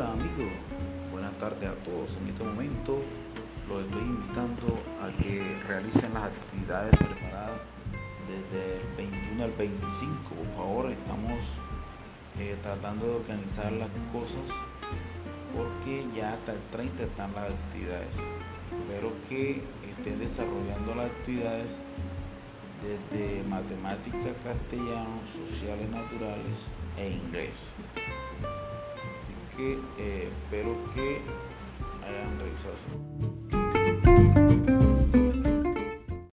saludarles a todos en este momento. Los estoy invitando a que realicen las actividades preparadas desde el 21 al 25. Por favor, estamos eh, tratando de organizar las cosas porque ya hasta el 30 están las actividades. Espero que estén desarrollando las actividades desde matemáticas, castellano, sociales naturales e inglés que eh, espero que hayan revisado.